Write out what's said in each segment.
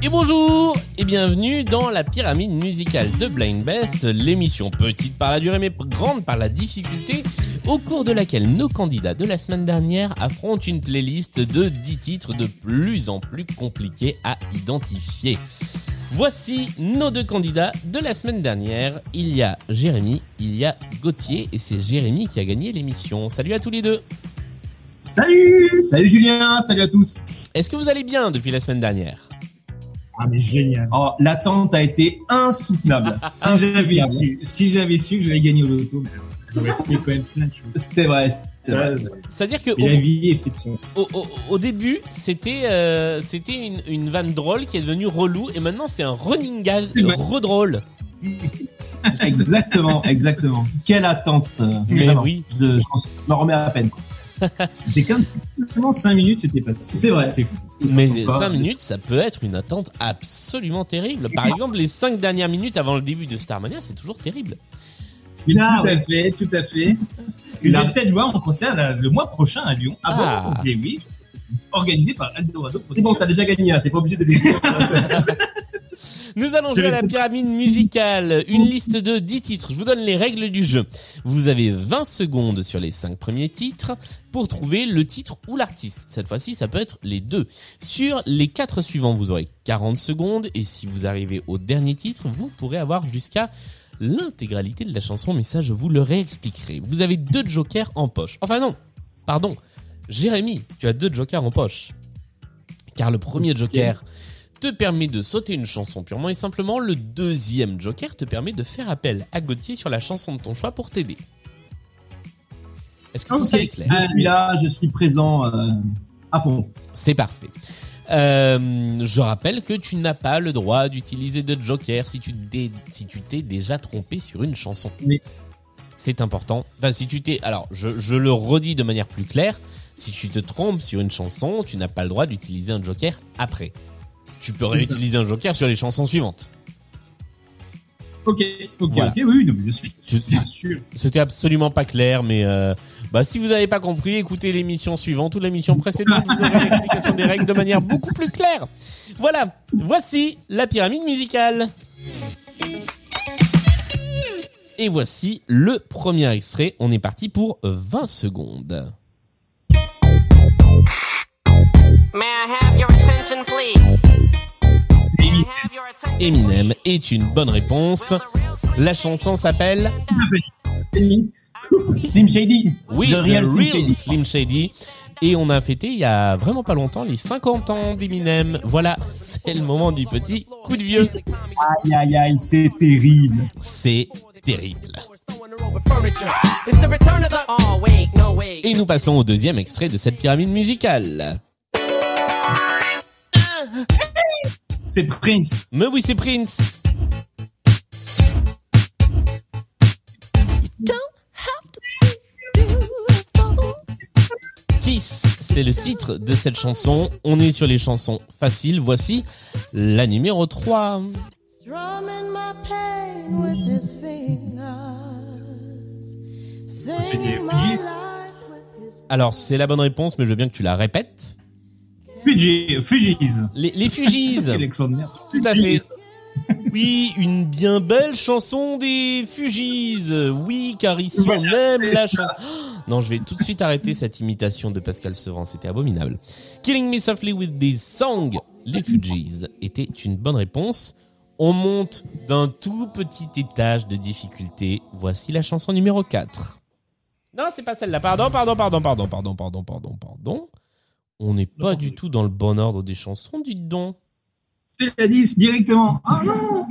Et bonjour et bienvenue dans la pyramide musicale de Blind Best, l'émission petite par la durée mais grande par la difficulté, au cours de laquelle nos candidats de la semaine dernière affrontent une playlist de 10 titres de plus en plus compliqués à identifier. Voici nos deux candidats de la semaine dernière. Il y a Jérémy, il y a Gauthier et c'est Jérémy qui a gagné l'émission. Salut à tous les deux. Salut Salut Julien, salut à tous Est-ce que vous allez bien depuis la semaine dernière? Ah mais génial Oh, l'attente a été insoutenable. Si j'avais su, si j'avais su que j'allais gagner au loto, choses. C'est vrai, c'est vrai. C'est-à-dire que au, début, c'était euh, c'était une, une vanne drôle qui est devenue relou et maintenant c'est un running gag redrôle. Exactement, exactement. Quelle attente euh, Mais vraiment. oui. Je, m'en remets à peine. C'est comme si seulement 5 minutes c'était passé. C'est vrai. C'est fou. Mais Faut pas- 5 minutes, ça peut être une attente absolument terrible. Par exemple, les 5 dernières minutes avant le début de Starmania, c'est toujours terrible. Là, tout à fait, tout à fait. Vous allez peut-être voir en concert la- le mois prochain à Lyon. Ah. Et oui, organisé par Eldorado. C'est bon, t'as déjà gagné, hein, t'es pas obligé de le dire. Nous allons jouer à la pyramide musicale, une liste de 10 titres. Je vous donne les règles du jeu. Vous avez 20 secondes sur les 5 premiers titres pour trouver le titre ou l'artiste. Cette fois-ci, ça peut être les deux. Sur les 4 suivants, vous aurez 40 secondes et si vous arrivez au dernier titre, vous pourrez avoir jusqu'à l'intégralité de la chanson, mais ça, je vous le réexpliquerai. Vous avez deux jokers en poche. Enfin non, pardon. Jérémy, tu as deux jokers en poche. Car le premier joker te permet de sauter une chanson purement et simplement. Le deuxième joker te permet de faire appel à Gauthier sur la chanson de ton choix pour t'aider. Est-ce que tout Ok. ça est clair suis là, je suis présent euh, à fond. C'est parfait. Euh, je rappelle que tu n'as pas le droit d'utiliser de joker si tu t'es si tu t'es déjà trompé sur une chanson. Oui. C'est important. Enfin, si tu t'es, alors je, je le redis de manière plus claire, si tu te trompes sur une chanson, tu n'as pas le droit d'utiliser un joker après. Tu peux réutiliser un joker sur les chansons suivantes. Ok, ok, Voilà. ok, oui, non, sûr. Bien sûr. C'était absolument pas clair, mais euh, bah, si vous n'avez pas compris, écoutez l'émission suivante ou l'émission précédente, vous aurez l'explication des règles de manière beaucoup plus claire. Voilà, voici la pyramide musicale. Et voici le premier extrait. On est parti pour 20 secondes. May I have your attention, please? Eminem est une bonne réponse. La chanson s'appelle Slim Shady. Oui, The The Real Slim Real Shady. Slim Shady. Et on a fêté il y a vraiment pas longtemps les 50 ans d'Eminem. Voilà, c'est le moment du petit coup de vieux. Aïe, aïe, aïe, c'est terrible. C'est terrible. The the. Oh. Et nous passons au deuxième extrait de cette pyramide musicale. C'est Prince. Mais oui, c'est Prince. Kiss, c'est le titre de cette chanson. On est sur les chansons faciles. Voici la numéro 3. Strumming my pain with his fingers, singing my life with his Alors, c'est la bonne réponse, mais je veux bien que tu la répètes. Fuji, Fujis. Les, les Fugees. Tout à fait. Oui, une bien belle chanson des Fugees. Oui, car ici on aime la chanson. Non, je vais tout de suite arrêter cette imitation de Pascal Sevran, c'était abominable. Killing Me Softly with This Song, les Fugees, était une bonne réponse. On monte d'un tout petit étage de difficulté. Voici la chanson numéro 4. Non, c'est pas celle-là. Pardon, pardon, pardon, pardon, pardon, pardon, pardon, pardon. On n'est pas du tout dans le bon ordre des chansons, dites donc. C'est la 10 directement. Ah non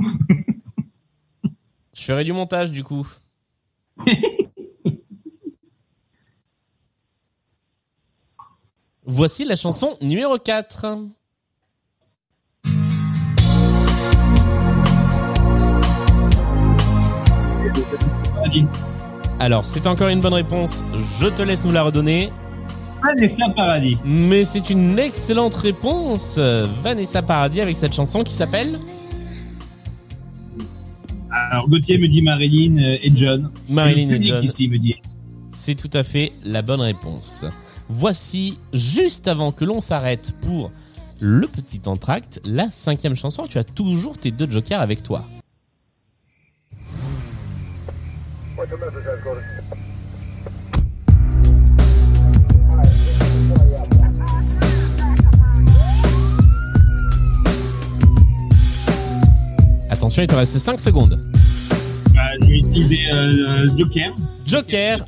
Je ferai du montage du coup. Voici la chanson numéro 4. Vas-y. Alors, c'est encore une bonne réponse. Je te laisse nous la redonner. Vanessa Paradis. Mais c'est une excellente réponse. Vanessa Paradis avec cette chanson qui s'appelle Alors Gauthier me dit Marilyn euh, et John. Marilyn et John. ici me dit. C'est tout à fait la bonne réponse. Voici, juste avant que l'on s'arrête pour le petit entracte, la cinquième chanson. Tu as toujours tes deux jokers avec toi. Attention, il te reste 5 secondes. Bah, je vais utiliser euh, Joker. Joker,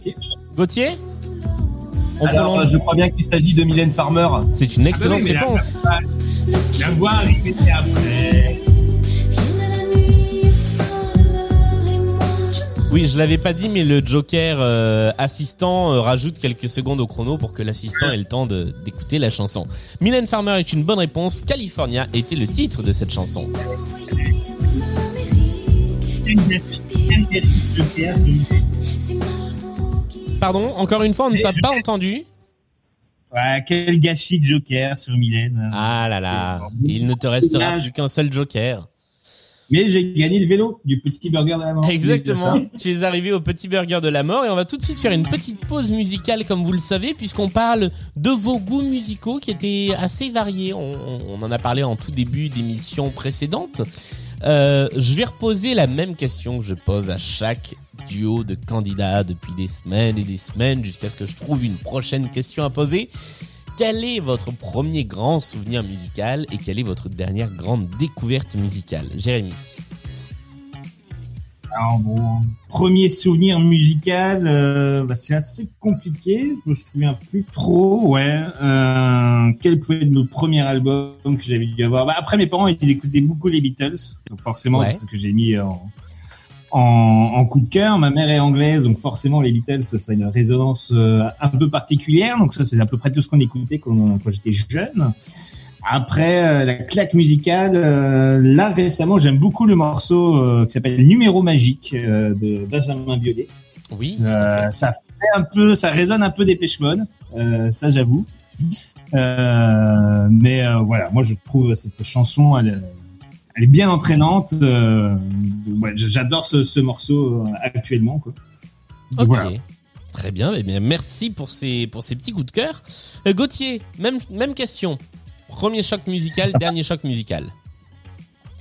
Gauthier On Alors, prolonge. euh, je crois bien qu'il s'agit de Mylène Farmer. C'est une Ah bah excellente oui, mais la- réponse. La, la voix arrivée après. Oui, je l'avais pas dit, mais le Joker euh, assistant euh, rajoute quelques secondes au chrono pour que l'assistant ait le temps d'écouter la chanson. Mylène Farmer est une bonne réponse. California était le titre de cette chanson. Joker. Pardon, encore une fois, on ne t'a pas entendu. Ouais, quel gâchis de Joker sur Mylène. Ah là là, il ne te restera plus qu'un seul Joker. Mais j'ai gagné le vélo du petit burger de la mort. Exactement. Tu es arrivé au petit burger de la mort et on va tout de suite faire une petite pause musicale comme vous le savez puisqu'on parle de vos goûts musicaux qui étaient assez variés. On, on en a parlé en tout début d'émission précédente. Euh, je vais reposer la même question que je pose à chaque duo de candidats depuis des semaines et des semaines jusqu'à ce que je trouve une prochaine question à poser. Quel est votre premier grand souvenir musical et quelle est votre dernière grande découverte musicale? Jérémy. Alors bon, premier souvenir musical, euh, bah, c'est assez compliqué. Je me souviens plus trop. Ouais. Euh, quel pouvait être le premier album que j'avais dû avoir? Bah, Après, mes parents, ils écoutaient beaucoup les Beatles, donc forcément, Ouais. c'est ce que j'ai mis en, en, en coup de cœur. Ma mère est anglaise, donc forcément, les Beatles, ça a une résonance euh, un peu particulière. Donc ça, c'est à peu près tout ce qu'on écoutait quand, quand j'étais jeune. Après euh, la claque musicale, euh, là récemment j'aime beaucoup le morceau euh, qui s'appelle Numéro magique de Benjamin Biolay. Oui, fait. Ça fait un peu, ça résonne un peu des Mode, ça j'avoue. Euh, mais euh, voilà, moi je trouve cette chanson, elle, est- elle est bien entraînante. Euh, ouais, J'adore ce, ce morceau actuellement. Quoi. Ok. Voilà. Très bien, eh bien merci pour ces pour ces petits coups de cœur. Gauthier, même même question. Premier choc musical, dernier choc musical.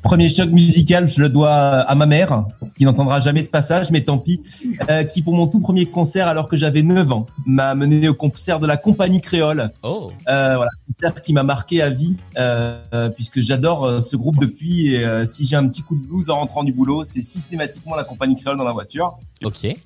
Premier choc musical, je le dois à ma mère, qui n'entendra jamais ce passage, mais tant pis, euh, qui pour mon tout premier concert, alors que j'avais 9 ans, m'a mené au concert de la compagnie créole. Oh, Euh, voilà, concert qui m'a marqué à vie, euh, puisque j'adore ce groupe depuis. Et, si j'ai un petit coup de blues en rentrant du boulot, c'est systématiquement la compagnie créole dans la voiture. ok.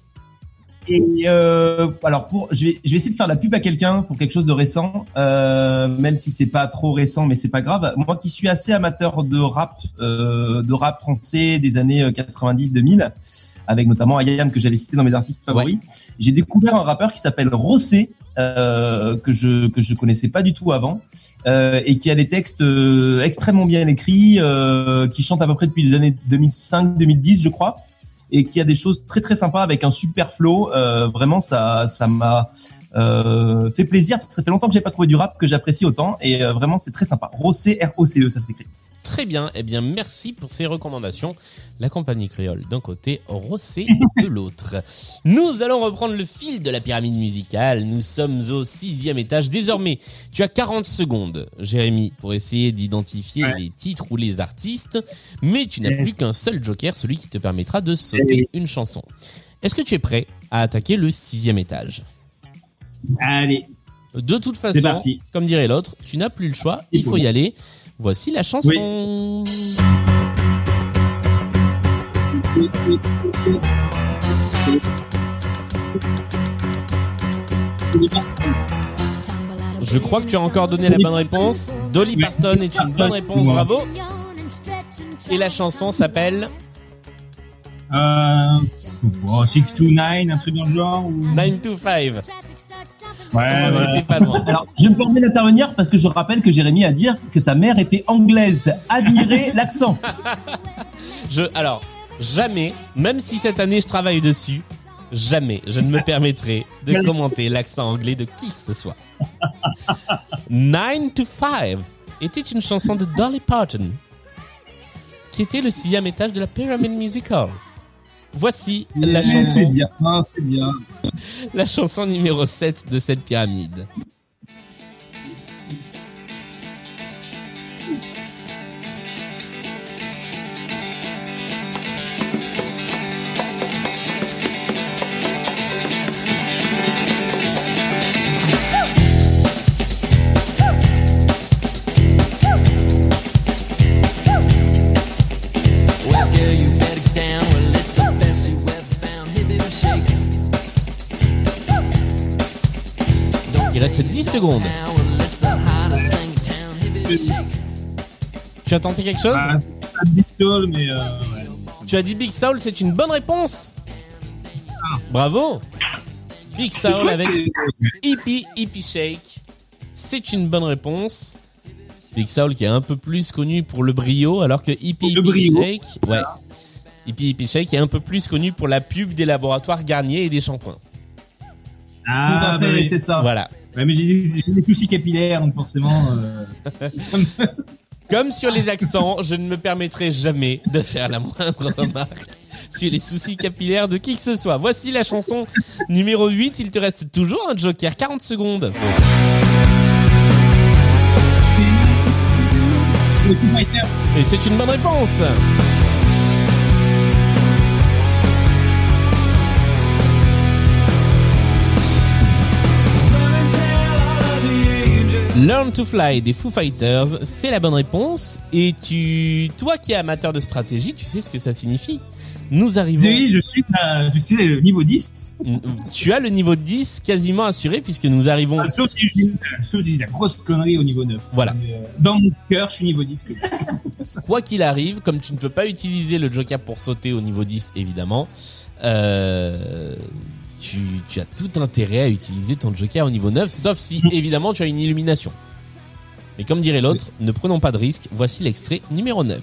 Et euh, alors pour, je vais, je vais essayer de faire la pub à quelqu'un pour quelque chose de récent, euh, même si c'est pas trop récent, mais c'est pas grave. Moi qui suis assez amateur de rap, euh, de rap français des années 90-2000, avec notamment Ayam que j'avais cité dans mes artistes favoris, j'ai découvert un rappeur qui s'appelle Rossé. Euh, que je que je connaissais pas du tout avant euh, et qui a des textes euh, extrêmement bien écrits euh, qui chante à peu près depuis les années 2005-2010 je crois et qui a des choses très très sympas avec un super flow. Euh, vraiment, ça ça m'a euh, fait plaisir. Ça fait longtemps que j'ai pas trouvé du rap que j'apprécie autant et euh, vraiment c'est très sympa. Rossé R O C E ça s'écrit. Très bien. Eh bien, merci pour ces recommandations. La compagnie créole d'un côté, Rossé de l'autre. Nous allons reprendre le fil de la pyramide musicale. Nous sommes au sixième étage. Désormais, tu as 40 secondes, Jérémy, pour essayer d'identifier Ouais. les titres ou les artistes. Mais tu n'as Ouais. plus qu'un seul joker, celui qui te permettra de sauter une chanson. Est-ce que tu es prêt à attaquer le sixième étage? Allez, De toute façon, comme dirait l'autre, tu n'as plus le choix, il faut y aller. Voici la chanson. Je crois que tu as encore donné la bonne réponse. Dolly Parton est une bonne réponse, bravo. Et la chanson s'appelle Euh, oh, 6 to 9, un truc dans le genre ou... 9 to 5. Ouais, On ouais. n'était pas loin. Alors, je me permets d'intervenir parce que je rappelle que Jérémy a dit que sa mère était anglaise. Admirez l'accent. Je, alors, jamais, même si cette année je travaille dessus, jamais je ne me permettrai de commenter l'accent anglais de qui que ce soit. 9 to 5 était une chanson de Dolly Parton qui était le sixième étage de la Pyramid Musical. Voici la C'est chanson, bien, hein, c'est bien. la chanson numéro 7 de cette pyramide. Tu as tenté quelque chose? Bah, pas Big Soul, mais euh, ouais. Tu as dit Big Soul, c'est une bonne réponse. Bravo. Big Soul avec Hippie Hippie Shake. C'est une bonne réponse. Big Soul qui est un peu plus connu pour le brio, alors que Hippie Hippie brio. Shake, ouais. Hippie Hippie Shake est un peu plus connu pour la pub des laboratoires Garnier et des shampoings. Ah, bah oui. c'est ça. Voilà. Ouais, mais j'ai des, soucis capillaires, donc forcément. Euh... Comme sur les accents, je ne me permettrai jamais de faire la moindre remarque sur les soucis capillaires de qui que ce soit. Voici la chanson numéro 8. Il te reste toujours un joker. 40 secondes. Et c'est une bonne réponse. Learn to Fly des Foo Fighters, c'est la bonne réponse. Et tu, toi qui es amateur de stratégie, tu sais ce que ça signifie. Nous arrivons. Oui, je suis, à, je suis au niveau 10. Tu as le niveau 10 quasiment assuré puisque nous arrivons. Ah, sauf si je dis, la grosse connerie au niveau 9. Voilà. Mais, euh, dans mon cœur, je suis niveau 10. Que... Quoi qu'il arrive, comme tu ne peux pas utiliser le joker pour sauter au niveau 10, évidemment, euh, tu, tu as tout intérêt à utiliser ton joker au niveau 9, sauf si, évidemment, tu as une illumination. Mais comme dirait l'autre, ne prenons pas de risque, voici l'extrait numéro 9.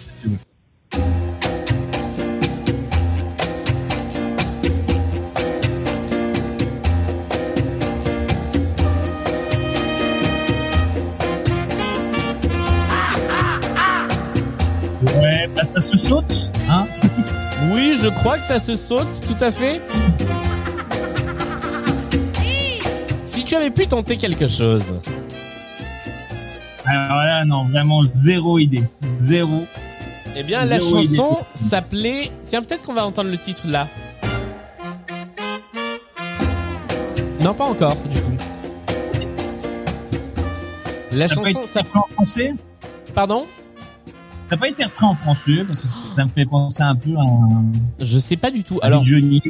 Ouais, bah ça se saute, hein. Oui, je crois que ça se saute, tout à fait. Tu avais pu tenter quelque chose. Alors là, non, vraiment zéro idée. Zéro. Eh bien, la Zéro chanson s'appelait... Tiens, peut-être qu'on va entendre le titre là. Non, pas encore, du coup. La chanson repris en français? Pardon? T'as pas été repris en français parce que ça me fait penser un peu à un Je sais pas du tout. Alors, Alors, Johnny.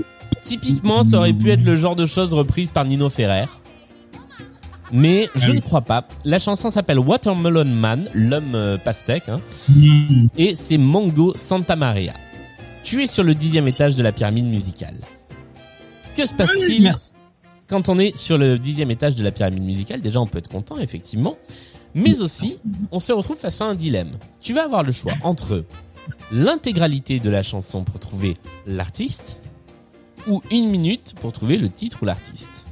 typiquement, ça aurait pu être le genre de choses reprises par Nino Ferrer. Mais je ne crois pas. La chanson s'appelle Watermelon Man, l'homme euh, pastèque, hein, Hmm. et c'est Mongo Santa Maria. Tu es sur le dixième étage de la pyramide musicale. Que se passe-t-il quand on est sur le dixième étage de la pyramide musicale, déjà on peut être content, effectivement. Mais aussi, on se retrouve face à un dilemme. Tu vas avoir le choix entre l'intégralité de la chanson pour trouver l'artiste ou une minute pour trouver le titre ou l'artiste.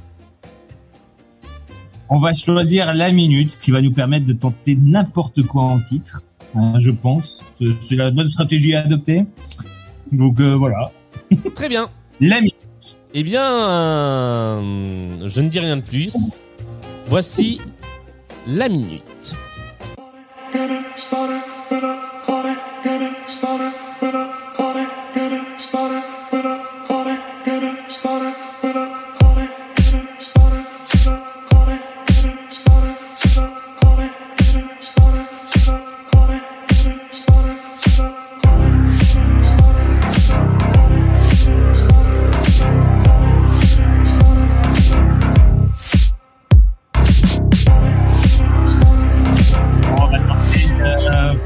On va choisir la minute, ce qui va nous permettre de tenter n'importe quoi en titre, hein, je pense. C'est- C'est la bonne stratégie à adopter. Donc euh, voilà, Très bien. la minute. Eh bien, euh, je ne dis rien de plus. Voici la minute.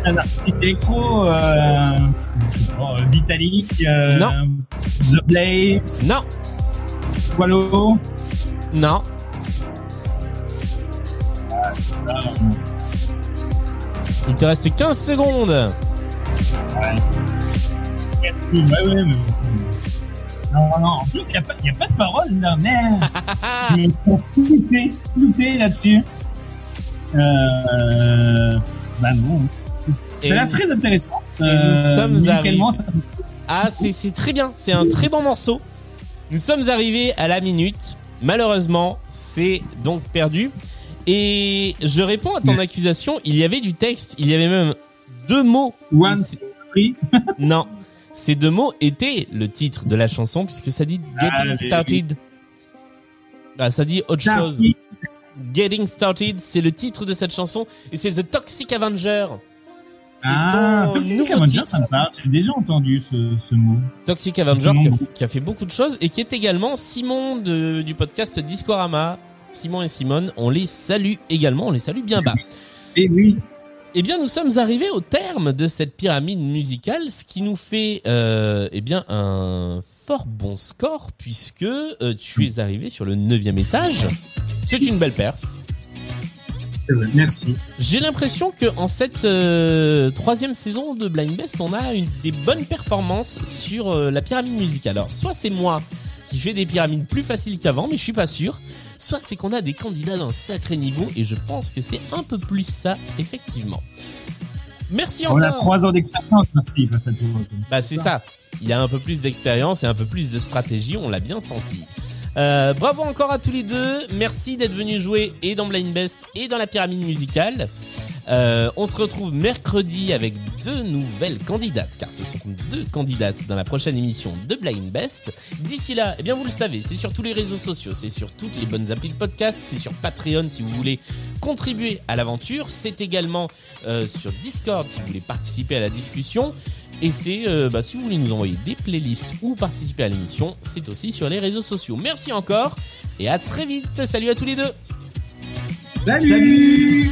Euh, plein d'artistes électro, euh, je sais pas, Vitalik, euh, Non. The Blaze, Non, Wallow. non. Il te reste 15 secondes. Ouais, ouais, mais... Non, non, en plus, il n'y a, a pas de parole, là, merde. Je me suis flouté, flouté là-dessus. Euh, bah non. Et- Ça très intéressant. et nous Euh, sommes arrivés- ça- Ah, c'est très bien. C'est un très bon morceau. Nous sommes arrivés à la minute. Malheureusement, c'est donc perdu. Et je réponds à ton accusation. Il y avait du texte. Il y avait même deux mots. One, three. Non. Ces deux mots étaient le titre de la chanson puisque ça dit Ah, Getting Started. Ah, ça dit autre chose. Started. Getting Started, c'est le titre de cette chanson et c'est The Toxic Avenger. Ah, son Toxic nouveau Avenger, titre. ça me parle. J'ai déjà entendu ce, ce mot. Toxic Avenger qui a, qui a fait beaucoup de choses et qui est également Simon de- du podcast Discorama. Simon et Simone, on les salue également, on les salue bien bas. Et oui. Eh bien, nous sommes arrivés au terme de cette pyramide musicale, ce qui nous fait euh, eh bien un fort bon score puisque euh, tu es arrivé sur le neuvième étage. C'est une belle perf. Merci. J'ai l'impression que en cette euh, troisième saison de Blind Best, on a une des bonnes performances sur euh, la pyramide musicale. Alors, soit c'est moi qui fais des pyramides plus faciles qu'avant, mais je suis pas sûr. Soit c'est qu'on a des candidats d'un sacré niveau, et je pense que c'est un peu plus ça, effectivement. Merci On a trois ans d'expérience, merci, face à toi. Bah c'est ça. Il y a un peu plus d'expérience et un peu plus de stratégie, on l'a bien senti. Euh, bravo encore à tous les deux. Merci d'être venus jouer et dans Blind Best et dans la pyramide musicale. Euh, on se retrouve mercredi avec deux nouvelles candidates, car ce sont deux candidates dans la prochaine émission de Blind Best. D'ici là, eh bien vous le savez, c'est sur tous les réseaux sociaux, c'est sur toutes les bonnes applis de podcast, c'est sur Patreon si vous voulez contribuer à l'aventure, c'est également euh, sur Discord si vous voulez participer à la discussion. Et c'est, euh, bah, si vous voulez nous envoyer des playlists ou participer à l'émission, c'est aussi sur les réseaux sociaux. Merci encore et à très vite. Salut à tous les deux. Salut